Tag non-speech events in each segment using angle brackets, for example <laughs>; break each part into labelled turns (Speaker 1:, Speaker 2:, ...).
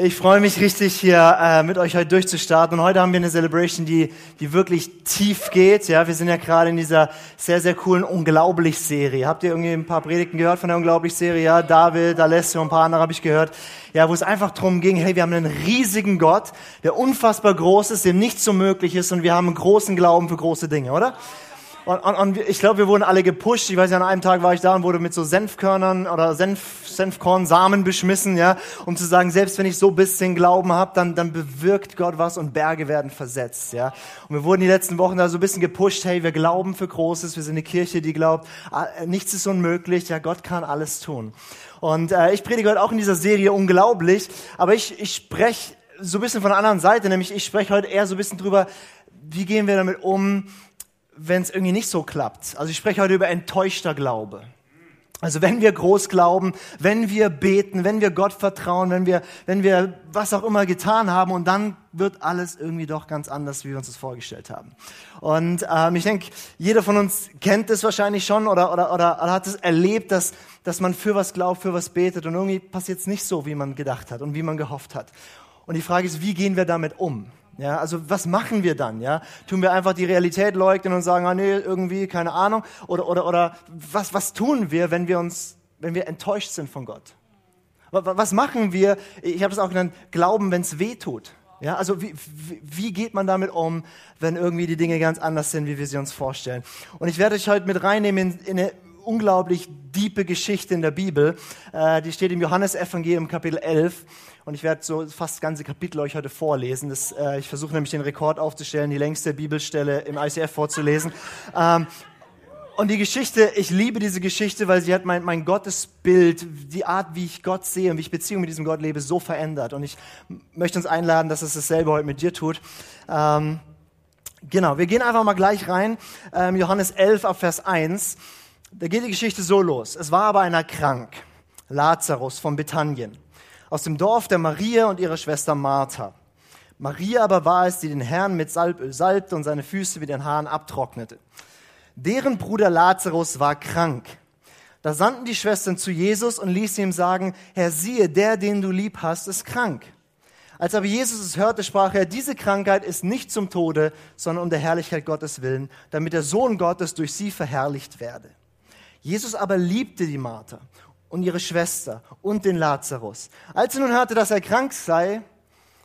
Speaker 1: Ich freue mich richtig, hier äh, mit euch heute durchzustarten. Und heute haben wir eine Celebration, die, die wirklich tief geht. Ja, wir sind ja gerade in dieser sehr, sehr coolen Unglaublich-Serie. Habt ihr irgendwie ein paar Predigten gehört von der Unglaublich-Serie? Ja, David, Alessio und ein paar andere habe ich gehört. Ja, wo es einfach darum ging, hey, wir haben einen riesigen Gott, der unfassbar groß ist, dem nichts so möglich ist und wir haben einen großen Glauben für große Dinge, oder? Und, und, und ich glaube, wir wurden alle gepusht. Ich weiß ja, an einem Tag war ich da und wurde mit so Senfkörnern oder Senf, Senfkornsamen beschmissen, ja, um zu sagen, selbst wenn ich so bisschen Glauben habe, dann, dann bewirkt Gott was und Berge werden versetzt, ja. Und wir wurden die letzten Wochen da so ein bisschen gepusht, hey, wir glauben für Großes, wir sind eine Kirche, die glaubt, ah, nichts ist unmöglich, ja, Gott kann alles tun. Und äh, ich predige heute auch in dieser Serie unglaublich, aber ich, ich spreche so ein bisschen von der anderen Seite, nämlich ich spreche heute eher so ein bisschen drüber, wie gehen wir damit um, wenn es irgendwie nicht so klappt. Also ich spreche heute über enttäuschter Glaube. Also wenn wir groß glauben, wenn wir beten, wenn wir Gott vertrauen, wenn wir, wenn wir was auch immer getan haben und dann wird alles irgendwie doch ganz anders, wie wir uns das vorgestellt haben. Und ähm, ich denke, jeder von uns kennt es wahrscheinlich schon oder, oder, oder, hat es erlebt, dass, dass man für was glaubt, für was betet und irgendwie passiert es nicht so, wie man gedacht hat und wie man gehofft hat. Und die Frage ist, wie gehen wir damit um? Ja, also was machen wir dann? Ja, tun wir einfach die Realität leugnen und sagen, ah nee, irgendwie keine Ahnung, oder oder oder was was tun wir, wenn wir uns, wenn wir enttäuscht sind von Gott? Was machen wir? Ich habe es auch genannt, Glauben, wenn es weh tut. Ja, also wie, wie, geht man damit um, wenn irgendwie die Dinge ganz anders sind, wie wir sie uns vorstellen? Und ich werde euch heute mit reinnehmen in, in eine unglaublich diepe Geschichte in der Bibel. Äh, die steht im Johannesevangelium Kapitel 11. Und ich werde so fast das ganze Kapitel euch heute vorlesen. Das, äh, ich versuche nämlich den Rekord aufzustellen, die längste Bibelstelle im ICF vorzulesen. Ähm, und die Geschichte, ich liebe diese Geschichte, weil sie hat mein, mein Gottesbild, die Art, wie ich Gott sehe und wie ich Beziehung mit diesem Gott lebe, so verändert. Und ich möchte uns einladen, dass es dasselbe heute mit dir tut. Ähm, genau, wir gehen einfach mal gleich rein. Ähm, Johannes 11 ab Vers 1. Da geht die Geschichte so los. Es war aber einer krank, Lazarus von Bethanien aus dem Dorf der Maria und ihrer Schwester Martha. Maria aber war es, die den Herrn mit Salböl salbte und seine Füße mit den Haaren abtrocknete. Deren Bruder Lazarus war krank. Da sandten die Schwestern zu Jesus und ließen ihm sagen, Herr, siehe, der, den du lieb hast, ist krank. Als aber Jesus es hörte, sprach er, diese Krankheit ist nicht zum Tode, sondern um der Herrlichkeit Gottes willen, damit der Sohn Gottes durch sie verherrlicht werde. Jesus aber liebte die Martha und ihre Schwester und den Lazarus. Als er nun hörte, dass er krank sei,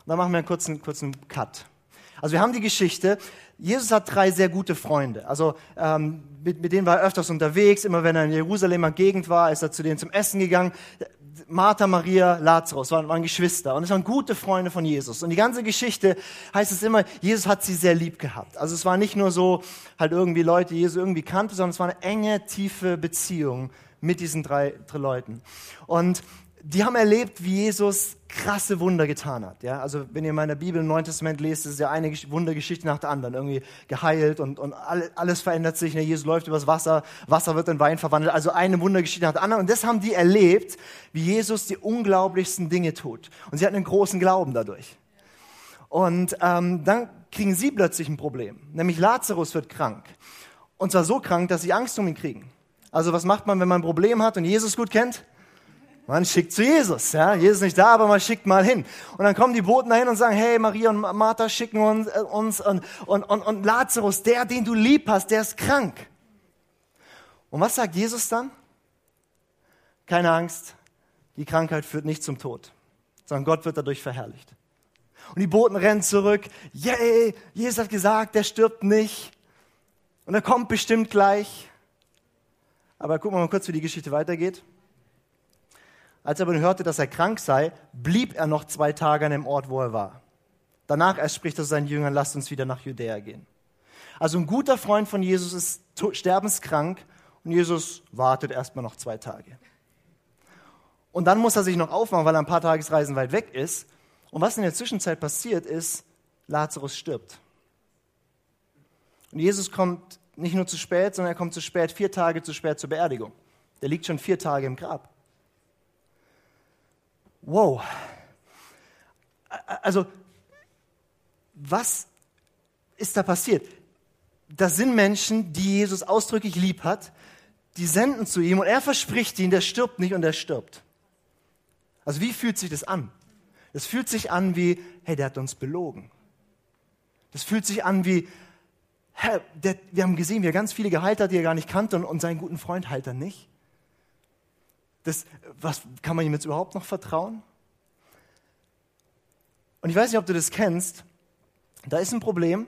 Speaker 1: dann machen wir einen kurzen, kurzen Cut. Also wir haben die Geschichte, Jesus hat drei sehr gute Freunde. Also ähm, mit, mit denen war er öfters unterwegs. Immer wenn er in Jerusalemer Gegend war, ist er zu denen zum Essen gegangen. Martha, Maria, Lazarus waren, waren Geschwister und es waren gute Freunde von Jesus. Und die ganze Geschichte heißt es immer, Jesus hat sie sehr lieb gehabt. Also es war nicht nur so halt irgendwie Leute, die Jesus irgendwie kannte, sondern es war eine enge, tiefe Beziehung mit diesen drei, drei Leuten. Und die haben erlebt, wie Jesus krasse Wunder getan hat. Ja? Also wenn ihr in meiner Bibel im Neuen Testament lest, ist ja eine Wundergeschichte nach der anderen. Irgendwie geheilt und, und alles verändert sich. Jesus läuft übers Wasser, Wasser wird in Wein verwandelt. Also eine Wundergeschichte nach der anderen. Und das haben die erlebt, wie Jesus die unglaublichsten Dinge tut. Und sie hatten einen großen Glauben dadurch. Und ähm, dann kriegen sie plötzlich ein Problem. Nämlich Lazarus wird krank. Und zwar so krank, dass sie Angst um ihn kriegen. Also was macht man, wenn man ein Problem hat und Jesus gut kennt? Man schickt zu Jesus. Ja? Jesus ist nicht da, aber man schickt mal hin. Und dann kommen die Boten dahin und sagen, hey, Maria und Martha schicken uns, äh, uns und, und, und, und Lazarus, der, den du lieb hast, der ist krank. Und was sagt Jesus dann? Keine Angst, die Krankheit führt nicht zum Tod, sondern Gott wird dadurch verherrlicht. Und die Boten rennen zurück. Yay, Jesus hat gesagt, der stirbt nicht. Und er kommt bestimmt gleich. Aber gucken wir mal kurz, wie die Geschichte weitergeht. Als er aber hörte, dass er krank sei, blieb er noch zwei Tage an dem Ort, wo er war. Danach erst spricht er seinen Jüngern, lasst uns wieder nach Judäa gehen. Also ein guter Freund von Jesus ist sterbenskrank und Jesus wartet erstmal noch zwei Tage. Und dann muss er sich noch aufmachen, weil er ein paar Tagesreisen weit weg ist. Und was in der Zwischenzeit passiert ist, Lazarus stirbt. Und Jesus kommt nicht nur zu spät, sondern er kommt zu spät, vier Tage zu spät zur Beerdigung. Der liegt schon vier Tage im Grab. Wow. Also, was ist da passiert? Das sind Menschen, die Jesus ausdrücklich lieb hat, die senden zu ihm und er verspricht ihnen, der stirbt nicht und er stirbt. Also wie fühlt sich das an? Das fühlt sich an wie, hey, der hat uns belogen. Das fühlt sich an wie, Herr, der, wir haben gesehen, wie er ganz viele geheilt hat, die er gar nicht kannte und, und seinen guten Freund heilt er nicht. Das, was, kann man ihm jetzt überhaupt noch vertrauen? Und ich weiß nicht, ob du das kennst. Da ist ein Problem.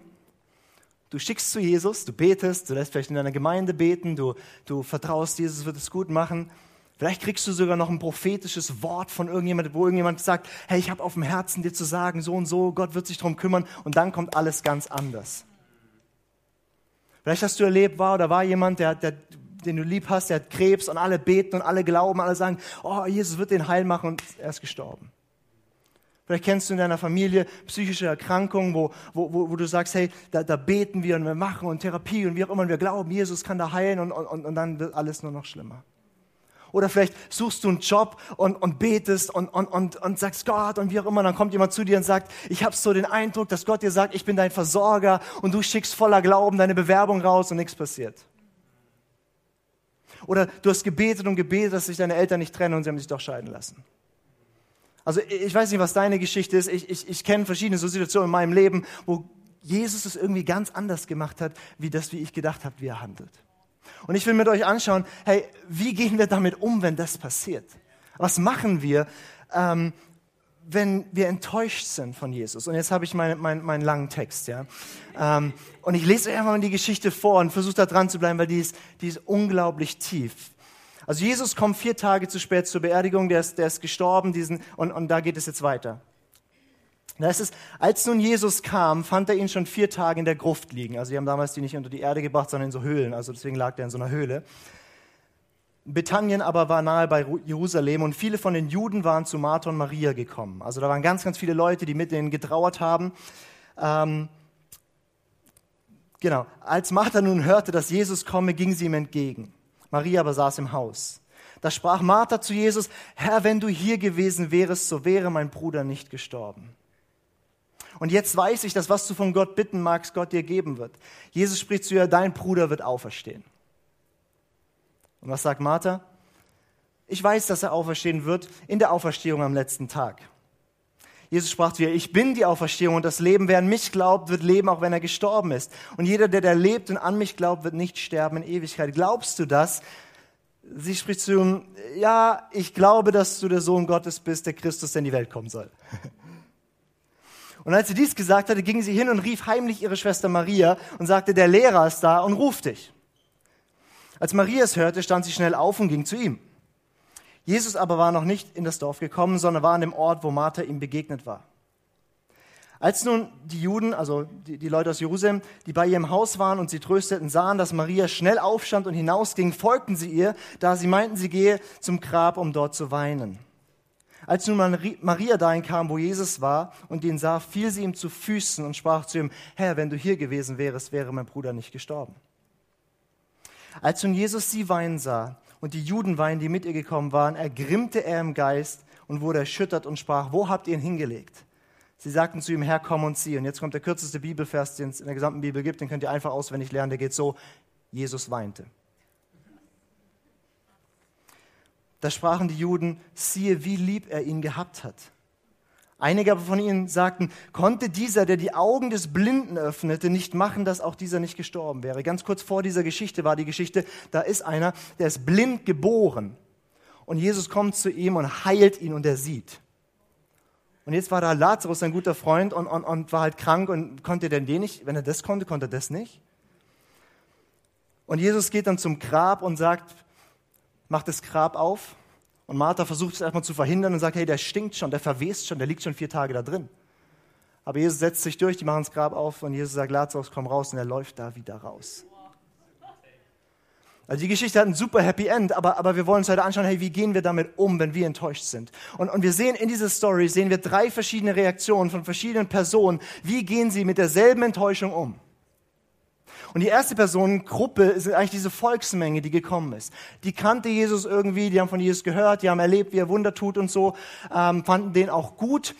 Speaker 1: Du schickst zu Jesus, du betest, du lässt vielleicht in deiner Gemeinde beten, du, du vertraust, Jesus wird es gut machen. Vielleicht kriegst du sogar noch ein prophetisches Wort von irgendjemandem, wo irgendjemand sagt, hey, ich habe auf dem Herzen dir zu sagen, so und so, Gott wird sich darum kümmern und dann kommt alles ganz anders. Vielleicht hast du erlebt, war oder war jemand, der, der, den du lieb hast, der hat Krebs und alle beten und alle glauben, alle sagen, oh, Jesus wird den heil machen und er ist gestorben. Vielleicht kennst du in deiner Familie psychische Erkrankungen, wo, wo, wo, wo du sagst, hey, da, da beten wir und wir machen und Therapie und wie auch immer und wir glauben, Jesus kann da heilen und, und, und dann wird alles nur noch schlimmer. Oder vielleicht suchst du einen Job und, und betest und, und, und, und sagst Gott und wie auch immer. Dann kommt jemand zu dir und sagt, ich habe so den Eindruck, dass Gott dir sagt, ich bin dein Versorger und du schickst voller Glauben deine Bewerbung raus und nichts passiert. Oder du hast gebetet und gebetet, dass sich deine Eltern nicht trennen und sie haben sich doch scheiden lassen. Also ich weiß nicht, was deine Geschichte ist. Ich, ich, ich kenne verschiedene so Situationen in meinem Leben, wo Jesus es irgendwie ganz anders gemacht hat, wie das, wie ich gedacht habe, wie er handelt. Und ich will mit euch anschauen, hey, wie gehen wir damit um, wenn das passiert? Was machen wir, ähm, wenn wir enttäuscht sind von Jesus? Und jetzt habe ich meinen mein, mein langen Text, ja. Ähm, und ich lese euch einfach mal die Geschichte vor und versuche da dran zu bleiben, weil die ist, die ist unglaublich tief. Also Jesus kommt vier Tage zu spät zur Beerdigung, der ist, der ist gestorben, diesen, und, und da geht es jetzt weiter. Da ist es, als nun Jesus kam, fand er ihn schon vier Tage in der Gruft liegen. Also die haben damals die nicht unter die Erde gebracht, sondern in so Höhlen. Also deswegen lag der in so einer Höhle. Bethanien aber war nahe bei Jerusalem und viele von den Juden waren zu Martha und Maria gekommen. Also da waren ganz, ganz viele Leute, die mit denen getrauert haben. Ähm, genau. Als Martha nun hörte, dass Jesus komme, ging sie ihm entgegen. Maria aber saß im Haus. Da sprach Martha zu Jesus, Herr, wenn du hier gewesen wärest, so wäre mein Bruder nicht gestorben. Und jetzt weiß ich, dass was du von Gott bitten magst, Gott dir geben wird. Jesus spricht zu ihr, dein Bruder wird auferstehen. Und was sagt Martha? Ich weiß, dass er auferstehen wird in der Auferstehung am letzten Tag. Jesus sprach zu ihr, ich bin die Auferstehung und das Leben. Wer an mich glaubt, wird leben, auch wenn er gestorben ist. Und jeder, der da lebt und an mich glaubt, wird nicht sterben in Ewigkeit. Glaubst du das? Sie spricht zu ihm, ja, ich glaube, dass du der Sohn Gottes bist, der Christus, der in die Welt kommen soll. Und als sie dies gesagt hatte, ging sie hin und rief heimlich ihre Schwester Maria und sagte, der Lehrer ist da und ruft dich. Als Maria es hörte, stand sie schnell auf und ging zu ihm. Jesus aber war noch nicht in das Dorf gekommen, sondern war an dem Ort, wo Martha ihm begegnet war. Als nun die Juden, also die, die, Leute aus Jerusalem, die bei ihrem Haus waren und sie trösteten, sahen, dass Maria schnell aufstand und hinausging, folgten sie ihr, da sie meinten, sie gehe zum Grab, um dort zu weinen. Als nun Maria dahin kam, wo Jesus war und ihn sah, fiel sie ihm zu Füßen und sprach zu ihm, Herr, wenn du hier gewesen wärest, wäre mein Bruder nicht gestorben. Als nun Jesus sie weinen sah und die Juden weinen, die mit ihr gekommen waren, ergrimmte er im Geist und wurde erschüttert und sprach, wo habt ihr ihn hingelegt? Sie sagten zu ihm, Herr, komm und sieh. Und jetzt kommt der kürzeste Bibelvers, den es in der gesamten Bibel gibt, den könnt ihr einfach auswendig lernen, der geht so, Jesus weinte. Da sprachen die Juden, siehe, wie lieb er ihn gehabt hat. Einige aber von ihnen sagten, konnte dieser, der die Augen des Blinden öffnete, nicht machen, dass auch dieser nicht gestorben wäre. Ganz kurz vor dieser Geschichte war die Geschichte, da ist einer, der ist blind geboren. Und Jesus kommt zu ihm und heilt ihn und er sieht. Und jetzt war da Lazarus, ein guter Freund, und, und, und war halt krank und konnte denn den nicht, wenn er das konnte, konnte er das nicht. Und Jesus geht dann zum Grab und sagt, macht das Grab auf und Martha versucht es erstmal zu verhindern und sagt, hey, der stinkt schon, der verwest schon, der liegt schon vier Tage da drin. Aber Jesus setzt sich durch, die machen das Grab auf und Jesus sagt, Lazarus, komm raus und er läuft da wieder raus. Also die Geschichte hat ein super Happy End, aber, aber wir wollen uns heute anschauen, hey, wie gehen wir damit um, wenn wir enttäuscht sind? Und, und wir sehen in dieser Story, sehen wir drei verschiedene Reaktionen von verschiedenen Personen. Wie gehen sie mit derselben Enttäuschung um? Und die erste Personengruppe ist eigentlich diese Volksmenge, die gekommen ist. Die kannte Jesus irgendwie, die haben von Jesus gehört, die haben erlebt, wie er Wunder tut und so, ähm, fanden den auch gut,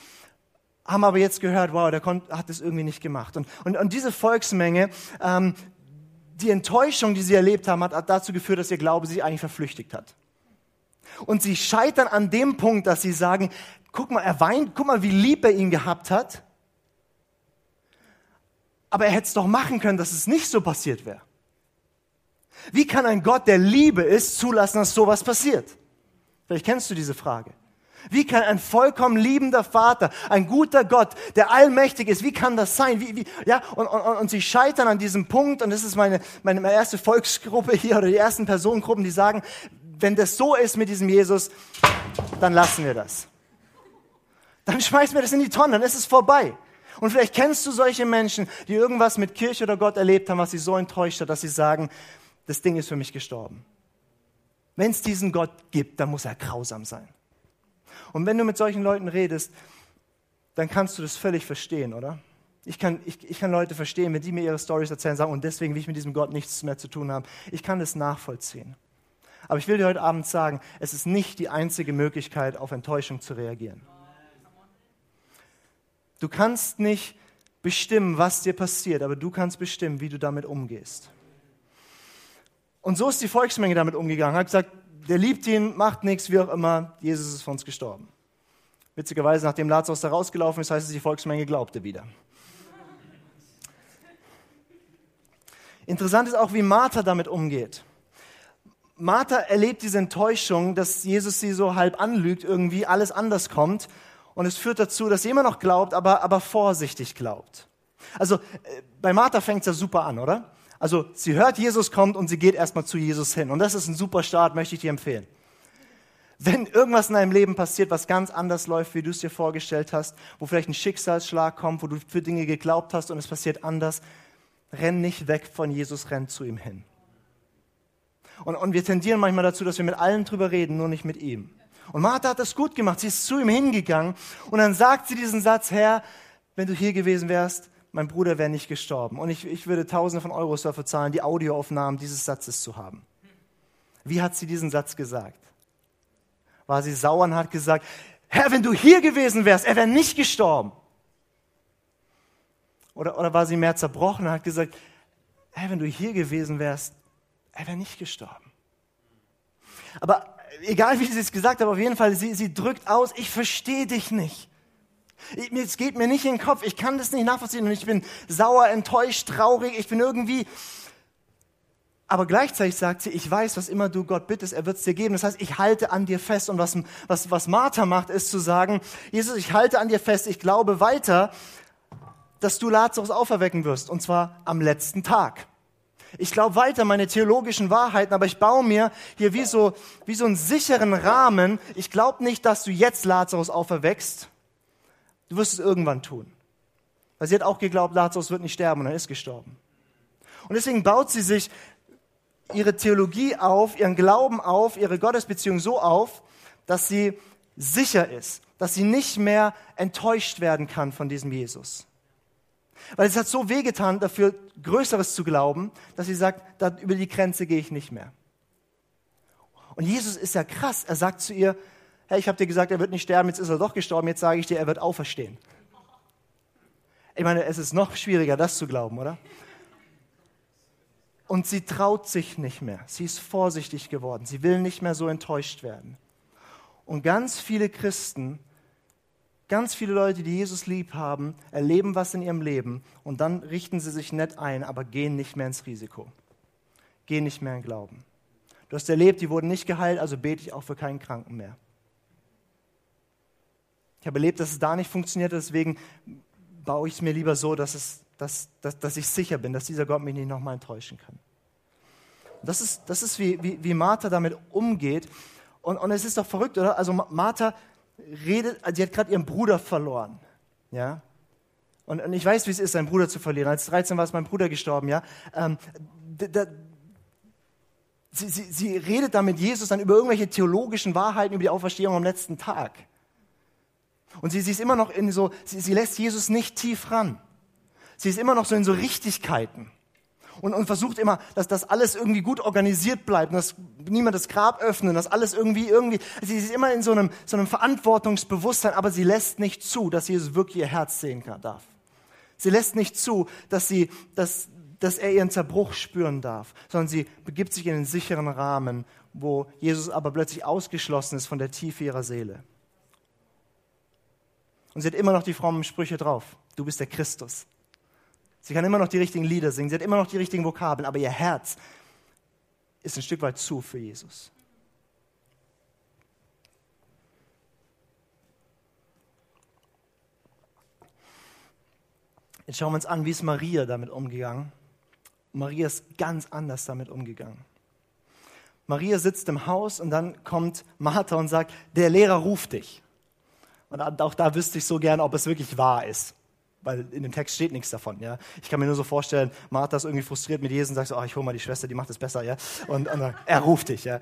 Speaker 1: haben aber jetzt gehört, wow, der hat es irgendwie nicht gemacht. Und, und, und diese Volksmenge, ähm, die Enttäuschung, die sie erlebt haben, hat dazu geführt, dass ihr Glaube sich eigentlich verflüchtigt hat. Und sie scheitern an dem Punkt, dass sie sagen, guck mal, er weint, guck mal, wie lieb er ihn gehabt hat. Aber er hätte es doch machen können, dass es nicht so passiert wäre. Wie kann ein Gott, der Liebe ist, zulassen, dass sowas passiert? Vielleicht kennst du diese Frage. Wie kann ein vollkommen liebender Vater, ein guter Gott, der allmächtig ist, wie kann das sein? Wie, wie, ja, und, und, und sie scheitern an diesem Punkt, und das ist meine, meine, meine erste Volksgruppe hier oder die ersten Personengruppen, die sagen, wenn das so ist mit diesem Jesus, dann lassen wir das. Dann schmeißen wir das in die Tonne, dann ist es vorbei. Und vielleicht kennst du solche Menschen, die irgendwas mit Kirche oder Gott erlebt haben, was sie so enttäuscht hat, dass sie sagen, das Ding ist für mich gestorben. Wenn es diesen Gott gibt, dann muss er grausam sein. Und wenn du mit solchen Leuten redest, dann kannst du das völlig verstehen, oder? Ich kann, ich, ich kann Leute verstehen, wenn die mir ihre Stories erzählen, sagen, und deswegen will ich mit diesem Gott nichts mehr zu tun haben. Ich kann das nachvollziehen. Aber ich will dir heute Abend sagen, es ist nicht die einzige Möglichkeit, auf Enttäuschung zu reagieren. Du kannst nicht bestimmen, was dir passiert, aber du kannst bestimmen, wie du damit umgehst. Und so ist die Volksmenge damit umgegangen, hat gesagt, der liebt ihn, macht nichts, wie auch immer, Jesus ist von uns gestorben. Witzigerweise, nachdem Lazarus da rausgelaufen ist, heißt es, die Volksmenge glaubte wieder. Interessant ist auch, wie Martha damit umgeht. Martha erlebt diese Enttäuschung, dass Jesus sie so halb anlügt, irgendwie alles anders kommt. Und es führt dazu, dass sie immer noch glaubt, aber, aber vorsichtig glaubt. Also äh, bei Martha fängt es ja super an, oder? Also sie hört, Jesus kommt und sie geht erstmal zu Jesus hin. Und das ist ein super Start, möchte ich dir empfehlen. Wenn irgendwas in deinem Leben passiert, was ganz anders läuft, wie du es dir vorgestellt hast, wo vielleicht ein Schicksalsschlag kommt, wo du für Dinge geglaubt hast und es passiert anders, renn nicht weg von Jesus, renn zu ihm hin. Und, und wir tendieren manchmal dazu, dass wir mit allen drüber reden, nur nicht mit ihm. Und Martha hat das gut gemacht. Sie ist zu ihm hingegangen und dann sagt sie diesen Satz, Herr, wenn du hier gewesen wärst, mein Bruder wäre nicht gestorben. Und ich, ich würde Tausende von Euros dafür zahlen, die Audioaufnahmen dieses Satzes zu haben. Wie hat sie diesen Satz gesagt? War sie sauer und hat gesagt, Herr, wenn du hier gewesen wärst, er wäre nicht gestorben. Oder, oder war sie mehr zerbrochen und hat gesagt, Herr, wenn du hier gewesen wärst, er wäre nicht gestorben. Aber egal wie sie es gesagt hat, auf jeden Fall, sie, sie drückt aus, ich verstehe dich nicht. Es geht mir nicht in den Kopf, ich kann das nicht nachvollziehen und ich bin sauer, enttäuscht, traurig, ich bin irgendwie. Aber gleichzeitig sagt sie, ich weiß, was immer du Gott bittest, er wird es dir geben. Das heißt, ich halte an dir fest. Und was, was, was Martha macht, ist zu sagen, Jesus, ich halte an dir fest, ich glaube weiter, dass du Lazarus auferwecken wirst. Und zwar am letzten Tag. Ich glaube weiter meine theologischen Wahrheiten, aber ich baue mir hier wie so, wie so einen sicheren Rahmen. Ich glaube nicht, dass du jetzt Lazarus auferweckst, Du wirst es irgendwann tun. Weil sie hat auch geglaubt, Lazarus wird nicht sterben und er ist gestorben. Und deswegen baut sie sich ihre Theologie auf, ihren Glauben auf, ihre Gottesbeziehung so auf, dass sie sicher ist, dass sie nicht mehr enttäuscht werden kann von diesem Jesus. Weil es hat so wehgetan, dafür Größeres zu glauben, dass sie sagt, da, über die Grenze gehe ich nicht mehr. Und Jesus ist ja krass. Er sagt zu ihr, hey, ich habe dir gesagt, er wird nicht sterben, jetzt ist er doch gestorben, jetzt sage ich dir, er wird auferstehen. Ich meine, es ist noch schwieriger, das zu glauben, oder? Und sie traut sich nicht mehr. Sie ist vorsichtig geworden. Sie will nicht mehr so enttäuscht werden. Und ganz viele Christen, ganz viele Leute, die Jesus lieb haben, erleben was in ihrem Leben und dann richten sie sich nett ein, aber gehen nicht mehr ins Risiko. Gehen nicht mehr in Glauben. Du hast erlebt, die wurden nicht geheilt, also bete ich auch für keinen Kranken mehr. Ich habe erlebt, dass es da nicht funktioniert, deswegen baue ich es mir lieber so, dass, es, dass, dass, dass ich sicher bin, dass dieser Gott mich nicht nochmal enttäuschen kann. Das ist, das ist wie, wie, wie Martha damit umgeht. Und, und es ist doch verrückt, oder? Also Martha redet, sie hat gerade ihren Bruder verloren. Ja? Und, und, ich weiß, wie es ist, seinen Bruder zu verlieren. Als 13 war es mein Bruder gestorben. Ja? Ähm, da, sie, sie, sie redet da mit Jesus dann über irgendwelche theologischen Wahrheiten, über die Auferstehung am letzten Tag. Und sie, sie ist immer noch in so, sie, sie lässt Jesus nicht tief ran. Sie ist immer noch so in so Richtigkeiten. Und, und versucht immer, dass das alles irgendwie gut organisiert bleibt, dass niemand das Grab öffnet, dass alles irgendwie, irgendwie, sie ist immer in so einem, so einem Verantwortungsbewusstsein, aber sie lässt nicht zu, dass Jesus wirklich ihr Herz sehen kann, darf. Sie lässt nicht zu, dass sie, dass, dass er ihren Zerbruch spüren darf, sondern sie begibt sich in einen sicheren Rahmen, wo Jesus aber plötzlich ausgeschlossen ist von der Tiefe ihrer Seele. Und sie hat immer noch die frommen Sprüche drauf. Du bist der Christus. Sie kann immer noch die richtigen Lieder singen, sie hat immer noch die richtigen Vokabeln, aber ihr Herz ist ein Stück weit zu für Jesus. Jetzt schauen wir uns an, wie ist Maria damit umgegangen. Maria ist ganz anders damit umgegangen. Maria sitzt im Haus und dann kommt Martha und sagt, der Lehrer ruft dich. Und auch da wüsste ich so gern, ob es wirklich wahr ist. Weil in dem Text steht nichts davon. Ja? Ich kann mir nur so vorstellen, Martha ist irgendwie frustriert mit Jesus und sagt so, oh, ich hole mal die Schwester, die macht es besser. Ja? Und, und er ruft dich. Ja?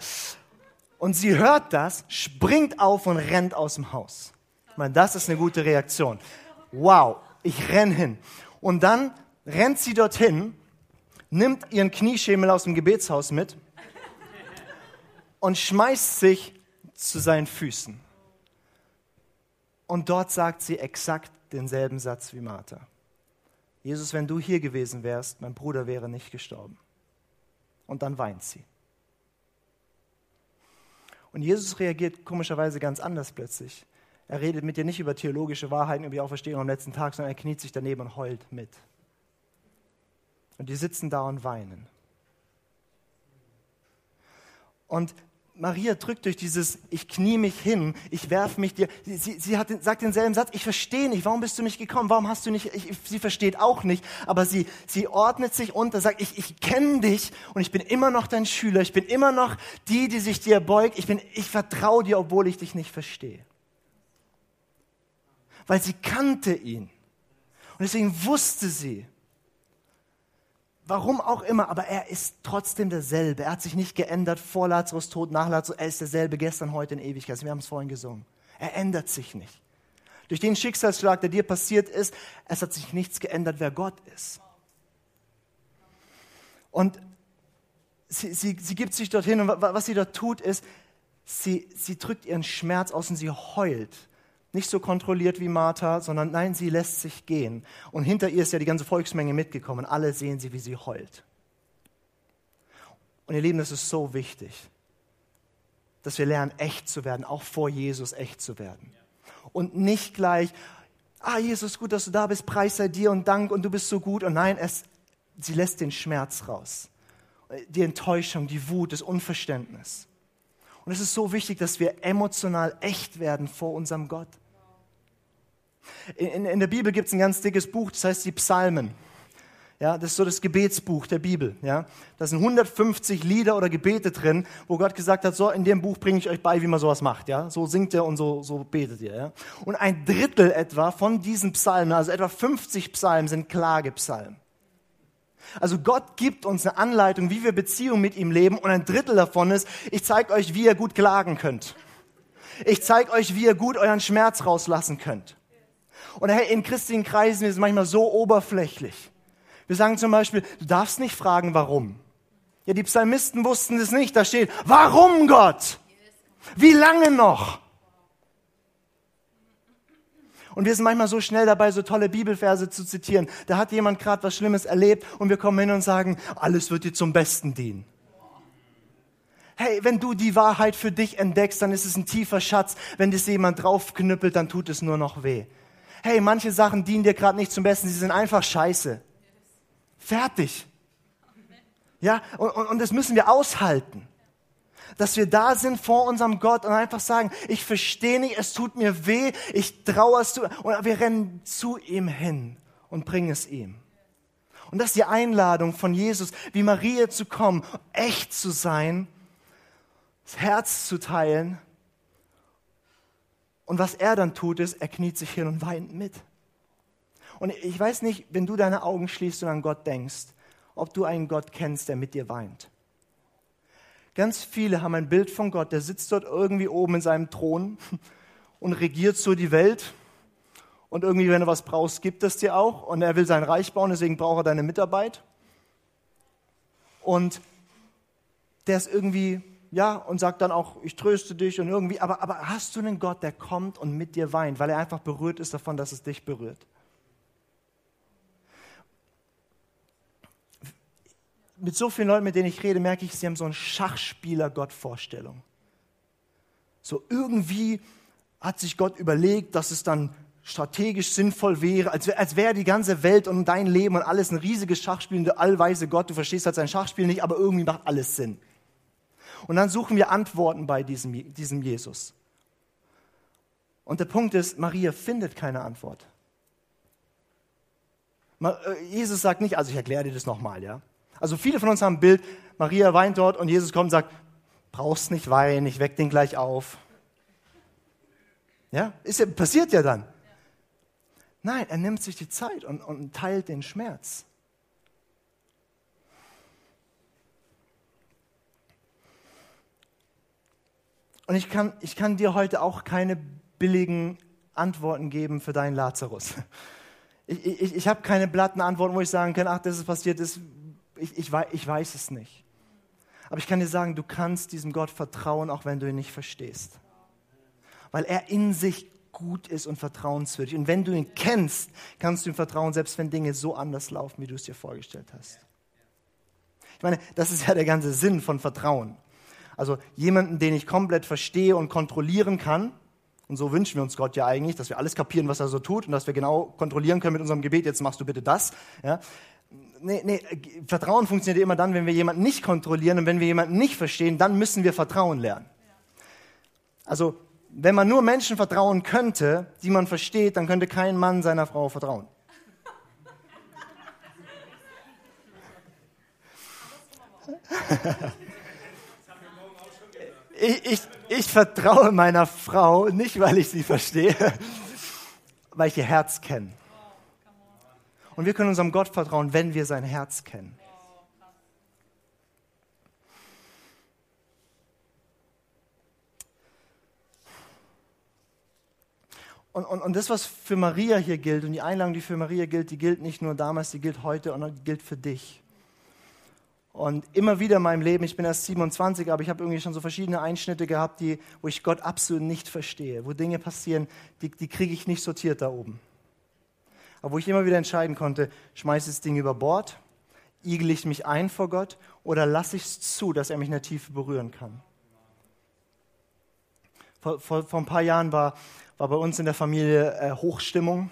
Speaker 1: Und sie hört das, springt auf und rennt aus dem Haus. Ich meine, das ist eine gute Reaktion. Wow, ich renn hin. Und dann rennt sie dorthin, nimmt ihren Knieschemel aus dem Gebetshaus mit und schmeißt sich zu seinen Füßen. Und dort sagt sie exakt denselben Satz wie Martha. Jesus, wenn du hier gewesen wärst, mein Bruder wäre nicht gestorben. Und dann weint sie. Und Jesus reagiert komischerweise ganz anders plötzlich. Er redet mit dir nicht über theologische Wahrheiten, über die Auferstehung am letzten Tag, sondern er kniet sich daneben und heult mit. Und die sitzen da und weinen. Und Maria drückt durch dieses, ich knie mich hin, ich werfe mich dir. Sie, sie, sie hat, sagt denselben Satz, ich verstehe nicht, warum bist du nicht gekommen, warum hast du nicht, ich, sie versteht auch nicht, aber sie, sie ordnet sich unter, sagt, ich, ich kenne dich und ich bin immer noch dein Schüler, ich bin immer noch die, die sich dir beugt, ich, ich vertraue dir, obwohl ich dich nicht verstehe weil sie kannte ihn. Und deswegen wusste sie, warum auch immer, aber er ist trotzdem derselbe. Er hat sich nicht geändert vor Lazarus Tod, nach Lazarus. Er ist derselbe gestern, heute in Ewigkeit. Wir haben es vorhin gesungen. Er ändert sich nicht. Durch den Schicksalsschlag, der dir passiert ist, es hat sich nichts geändert, wer Gott ist. Und sie, sie, sie gibt sich dorthin und was sie dort tut, ist, sie, sie drückt ihren Schmerz aus und sie heult nicht so kontrolliert wie Martha, sondern nein, sie lässt sich gehen. Und hinter ihr ist ja die ganze Volksmenge mitgekommen. Alle sehen sie, wie sie heult. Und ihr Lieben, das ist so wichtig, dass wir lernen, echt zu werden, auch vor Jesus echt zu werden. Und nicht gleich, ah, Jesus, gut, dass du da bist, Preis sei dir und Dank und du bist so gut. Und nein, es, sie lässt den Schmerz raus. Die Enttäuschung, die Wut, das Unverständnis. Und es ist so wichtig, dass wir emotional echt werden vor unserem Gott. In, in der Bibel gibt es ein ganz dickes Buch, das heißt die Psalmen. Ja, das ist so das Gebetsbuch der Bibel. Ja, da sind 150 Lieder oder Gebete drin, wo Gott gesagt hat: So, in dem Buch bringe ich euch bei, wie man sowas macht. Ja, so singt ihr und so, so betet ihr. Ja, und ein Drittel etwa von diesen Psalmen, also etwa 50 Psalmen, sind Klagepsalmen. Also Gott gibt uns eine Anleitung, wie wir Beziehungen mit ihm leben, und ein Drittel davon ist: Ich zeige euch, wie ihr gut klagen könnt. Ich zeige euch, wie ihr gut euren Schmerz rauslassen könnt. Und hey, in christlichen Kreisen ist es manchmal so oberflächlich. Wir sagen zum Beispiel, du darfst nicht fragen, warum. Ja, die Psalmisten wussten es nicht. Da steht, warum Gott? Wie lange noch? Und wir sind manchmal so schnell dabei, so tolle Bibelverse zu zitieren. Da hat jemand gerade was Schlimmes erlebt und wir kommen hin und sagen, alles wird dir zum Besten dienen. Hey, wenn du die Wahrheit für dich entdeckst, dann ist es ein tiefer Schatz. Wenn das jemand draufknüppelt, dann tut es nur noch weh hey, manche Sachen dienen dir gerade nicht zum Besten, sie sind einfach scheiße. Fertig. Ja, und, und, und das müssen wir aushalten. Dass wir da sind vor unserem Gott und einfach sagen, ich verstehe nicht, es tut mir weh, ich traue es zu, und wir rennen zu ihm hin und bringen es ihm. Und das ist die Einladung von Jesus, wie Maria zu kommen, echt zu sein, das Herz zu teilen und was er dann tut, ist, er kniet sich hin und weint mit. Und ich weiß nicht, wenn du deine Augen schließt und an Gott denkst, ob du einen Gott kennst, der mit dir weint. Ganz viele haben ein Bild von Gott, der sitzt dort irgendwie oben in seinem Thron <laughs> und regiert so die Welt. Und irgendwie, wenn du was brauchst, gibt es dir auch. Und er will sein Reich bauen, deswegen braucht er deine Mitarbeit. Und der ist irgendwie ja, und sagt dann auch, ich tröste dich und irgendwie, aber, aber hast du einen Gott, der kommt und mit dir weint, weil er einfach berührt ist davon, dass es dich berührt? Mit so vielen Leuten, mit denen ich rede, merke ich, sie haben so eine Schachspieler-Gott-Vorstellung. So irgendwie hat sich Gott überlegt, dass es dann strategisch sinnvoll wäre, als, als wäre die ganze Welt und dein Leben und alles ein riesiges Schachspiel, der allweise Gott, du verstehst halt sein Schachspiel nicht, aber irgendwie macht alles Sinn. Und dann suchen wir Antworten bei diesem, diesem Jesus. Und der Punkt ist, Maria findet keine Antwort. Äh, Jesus sagt nicht, also ich erkläre dir das nochmal, ja. Also viele von uns haben ein Bild, Maria weint dort und Jesus kommt und sagt, brauchst nicht weinen, ich weck den gleich auf. Ja, ist ja, passiert ja dann. Nein, er nimmt sich die Zeit und, und teilt den Schmerz. Und ich kann, ich kann dir heute auch keine billigen Antworten geben für deinen Lazarus. Ich, ich, ich habe keine blatten Antworten, wo ich sagen kann, ach, das ist passiert, das, ich, ich, ich weiß es nicht. Aber ich kann dir sagen, du kannst diesem Gott vertrauen, auch wenn du ihn nicht verstehst. Weil er in sich gut ist und vertrauenswürdig. Und wenn du ihn kennst, kannst du ihm vertrauen, selbst wenn Dinge so anders laufen, wie du es dir vorgestellt hast. Ich meine, das ist ja der ganze Sinn von Vertrauen. Also jemanden, den ich komplett verstehe und kontrollieren kann. Und so wünschen wir uns Gott ja eigentlich, dass wir alles kapieren, was er so tut und dass wir genau kontrollieren können mit unserem Gebet, jetzt machst du bitte das. Ja. Nee, nee, Vertrauen funktioniert immer dann, wenn wir jemanden nicht kontrollieren und wenn wir jemanden nicht verstehen, dann müssen wir Vertrauen lernen. Also wenn man nur Menschen vertrauen könnte, die man versteht, dann könnte kein Mann seiner Frau vertrauen. <laughs> ich, ich, ich vertraue meiner Frau nicht, weil ich sie verstehe, weil ich ihr Herz kenne. Und wir können unserem Gott vertrauen, wenn wir sein Herz kennen. Und, und, und das, was für Maria hier gilt und die Einladung, die für Maria gilt, die gilt nicht nur damals, die gilt heute und gilt für dich. Und immer wieder in meinem Leben, ich bin erst 27, aber ich habe irgendwie schon so verschiedene Einschnitte gehabt, die, wo ich Gott absolut nicht verstehe, wo Dinge passieren, die, die kriege ich nicht sortiert da oben. Aber wo ich immer wieder entscheiden konnte, schmeiße ich das Ding über Bord, igel ich mich ein vor Gott oder lasse ich es zu, dass er mich in der Tiefe berühren kann. Vor, vor, vor ein paar Jahren war, war bei uns in der Familie äh, Hochstimmung.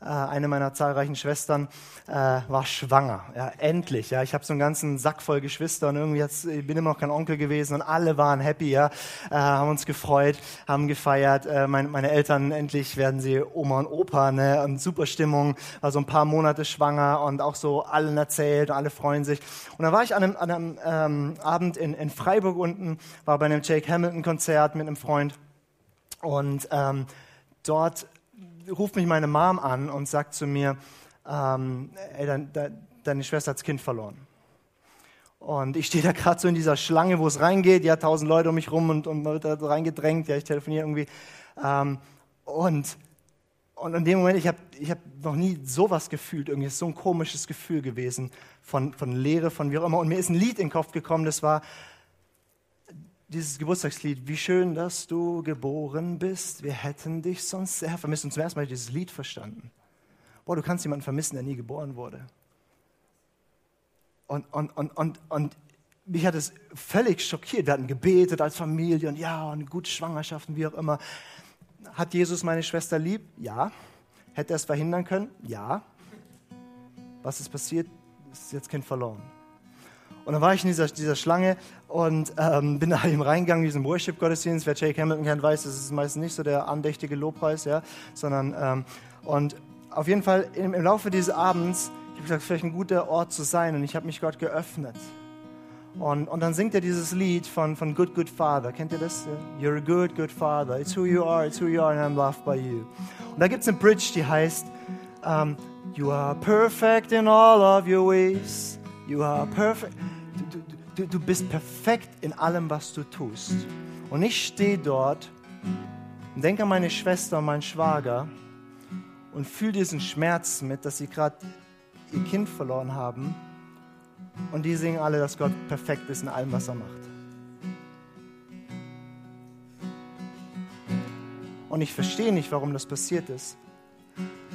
Speaker 1: Äh, eine meiner zahlreichen Schwestern äh, war schwanger. Ja, endlich. Ja, ich habe so einen ganzen Sack voll Geschwister und irgendwie jetzt, ich bin immer noch kein Onkel gewesen und alle waren happy, ja, äh, haben uns gefreut, haben gefeiert. Äh, meine, meine Eltern endlich werden sie Oma und Opa, ne, und super Stimmung. War so ein paar Monate schwanger und auch so allen erzählt und alle freuen sich. Und dann war ich an einem, an einem ähm, Abend in, in Freiburg unten, war bei einem Jake Hamilton Konzert mit einem Freund und ähm, dort ruft mich meine Mom an und sagt zu mir, ähm, ey, dein, de, deine Schwester hat das Kind verloren. Und ich stehe da gerade so in dieser Schlange, wo es reingeht. Ja, tausend Leute um mich rum und, und wird da reingedrängt. Ja, ich telefoniere irgendwie. Ähm, und, und in dem Moment, ich habe ich hab noch nie sowas gefühlt. Irgendwie ist so ein komisches Gefühl gewesen von, von Leere, von wie auch immer. Und mir ist ein Lied in den Kopf gekommen, das war dieses Geburtstagslied, wie schön, dass du geboren bist, wir hätten dich sonst sehr vermisst. Und zum ersten Mal dieses Lied verstanden. Boah, du kannst jemanden vermissen, der nie geboren wurde. Und, und, und, und, und mich hat es völlig schockiert. Wir hatten gebetet als Familie und ja, und gute Schwangerschaften, wie auch immer. Hat Jesus meine Schwester lieb? Ja. Hätte er es verhindern können? Ja. Was ist passiert? Ist jetzt Kind verloren. Und dann war ich in dieser, dieser Schlange und ähm, bin <laughs> da eben reingegangen in diesen Worship-Gottesdienst. Wer Jake Hamilton kennt, weiß, das ist meistens nicht so der andächtige Lobpreis, ja, sondern ähm, und auf jeden Fall im, im Laufe dieses Abends, ich habe gesagt, vielleicht ein guter Ort zu sein und ich habe mich Gott geöffnet. Und, und dann singt er dieses Lied von, von Good, Good Father. Kennt ihr das? You're a good, good Father. It's who you are, it's who you are, and I'm loved by you. Und da gibt es eine Bridge, die heißt um, ähm, You are perfect in all of your ways. You are perfect du, du bist perfekt in allem, was du tust. Und ich stehe dort und denke an meine Schwester und meinen Schwager und fühle diesen Schmerz mit, dass sie gerade ihr Kind verloren haben. Und die singen alle, dass Gott perfekt ist in allem, was er macht. Und ich verstehe nicht, warum das passiert ist.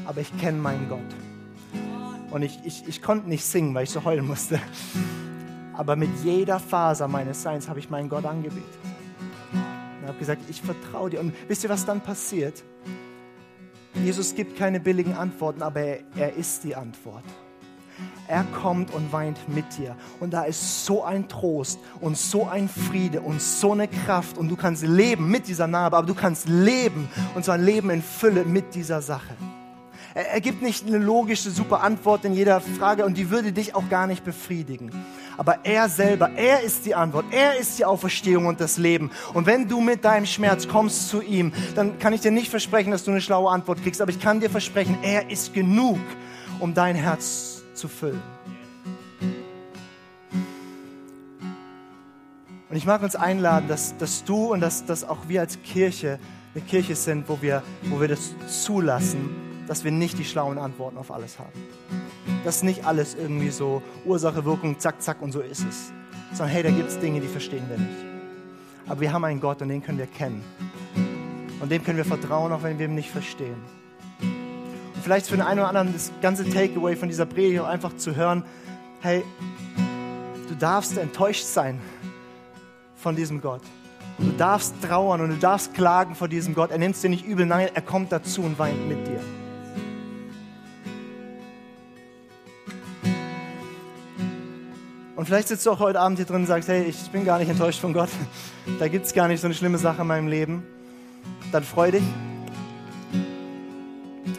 Speaker 1: Aber ich kenne meinen Gott. Und ich, ich, ich konnte nicht singen, weil ich so heulen musste aber mit jeder Faser meines Seins habe ich meinen Gott angebetet. Und habe gesagt, ich vertraue dir. Und wisst ihr, was dann passiert? Jesus gibt keine billigen Antworten, aber er, er ist die Antwort. Er kommt und weint mit dir. Und da ist so ein Trost und so ein Friede und so eine Kraft. Und du kannst leben mit dieser Narbe, aber du kannst leben und zwar Leben in Fülle mit dieser Sache. Er, gibt nicht eine logische, super Antwort in jeder Frage und die würde dich auch gar nicht befriedigen. Aber er selber, er ist die Antwort, er ist die Auferstehung und das Leben. Und wenn du mit deinem Schmerz kommst zu ihm, dann kann ich dir nicht versprechen, dass du eine schlaue Antwort kriegst, aber ich kann dir versprechen, er ist genug, um dein Herz zu füllen. Und ich mag uns einladen, dass, dass du und dass, dass auch wir als Kirche eine Kirche sind, wo wir, wo wir das zulassen, dass wir nicht die schlauen Antworten auf alles haben. Dass nicht alles irgendwie so Ursache, Wirkung, zack, zack und so ist es. Sondern hey, da gibt es Dinge, die verstehen wir nicht. Aber wir haben einen Gott und den können wir kennen. Und dem können wir vertrauen, auch wenn wir ihn nicht verstehen. Und vielleicht für den einen oder anderen das ganze Takeaway von dieser Predigt auch einfach zu hören, hey, du darfst enttäuscht sein von diesem Gott. Und du darfst trauern und du darfst klagen vor diesem Gott. Er nimmt es dir nicht übel, nein, er kommt dazu und weint mit dir. Und vielleicht sitzt du auch heute Abend hier drin und sagst, hey, ich bin gar nicht enttäuscht von Gott. <laughs> Da gibt es gar nicht so eine schlimme Sache in meinem Leben. Dann freu dich.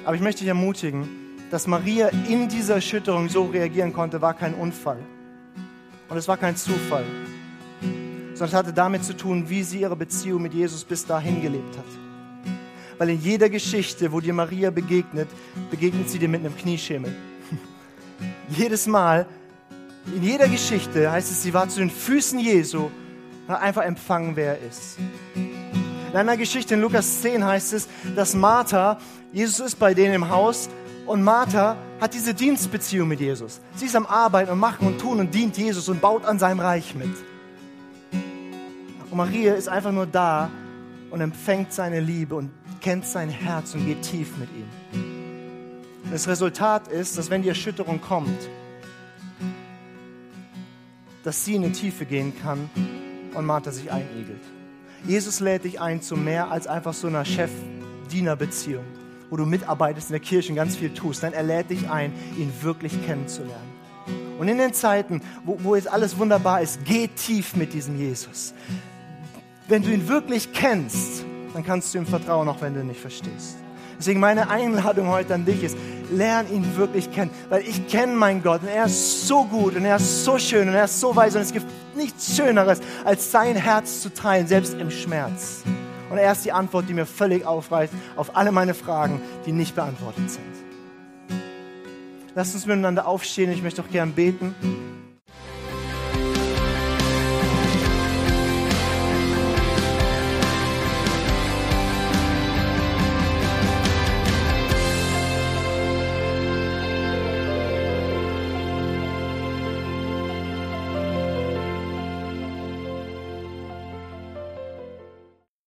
Speaker 1: Aber ich möchte dich ermutigen, dass Maria in dieser Erschütterung so reagieren konnte, war kein Unfall. Und es war kein Zufall sondern es hatte damit zu tun, wie sie ihre Beziehung mit Jesus bis dahin gelebt hat. Weil in jeder Geschichte, wo dir Maria begegnet, begegnet sie dir mit einem Knieschemel. <laughs> Jedes Mal, in jeder Geschichte heißt es, sie war zu den Füßen Jesu und hat einfach empfangen, wer er ist. In einer Geschichte in Lukas 10 heißt es, dass Martha, Jesus ist bei denen im Haus und Martha hat diese Dienstbeziehung mit Jesus. Sie ist am Arbeiten und machen und tun und dient Jesus und baut an seinem Reich mit. Und Maria ist einfach nur da und empfängt seine Liebe und kennt sein Herz und geht tief mit ihm. Das Resultat ist, dass wenn die Erschütterung kommt, dass sie in die Tiefe gehen kann und Martha sich einigelt. Jesus lädt dich ein zu mehr als einfach so einer Chef-Diener-Beziehung, wo du mitarbeitest in der Kirche und ganz viel tust. Nein, er lädt dich ein, ihn wirklich kennenzulernen. Und in den Zeiten, wo, wo jetzt alles wunderbar ist, geh tief mit diesem Jesus wenn du ihn wirklich kennst, dann kannst du ihm vertrauen, auch wenn du ihn nicht verstehst. Deswegen meine Einladung heute an dich ist, lern ihn wirklich kennen, weil ich kenne meinen Gott und er ist so gut und er ist so schön und er ist so weise und es gibt nichts Schöneres, als sein Herz zu teilen, selbst im Schmerz. Und er ist die Antwort, die mir völlig aufreißt auf alle meine Fragen, die nicht beantwortet sind. Lass uns miteinander aufstehen, ich möchte auch gern beten.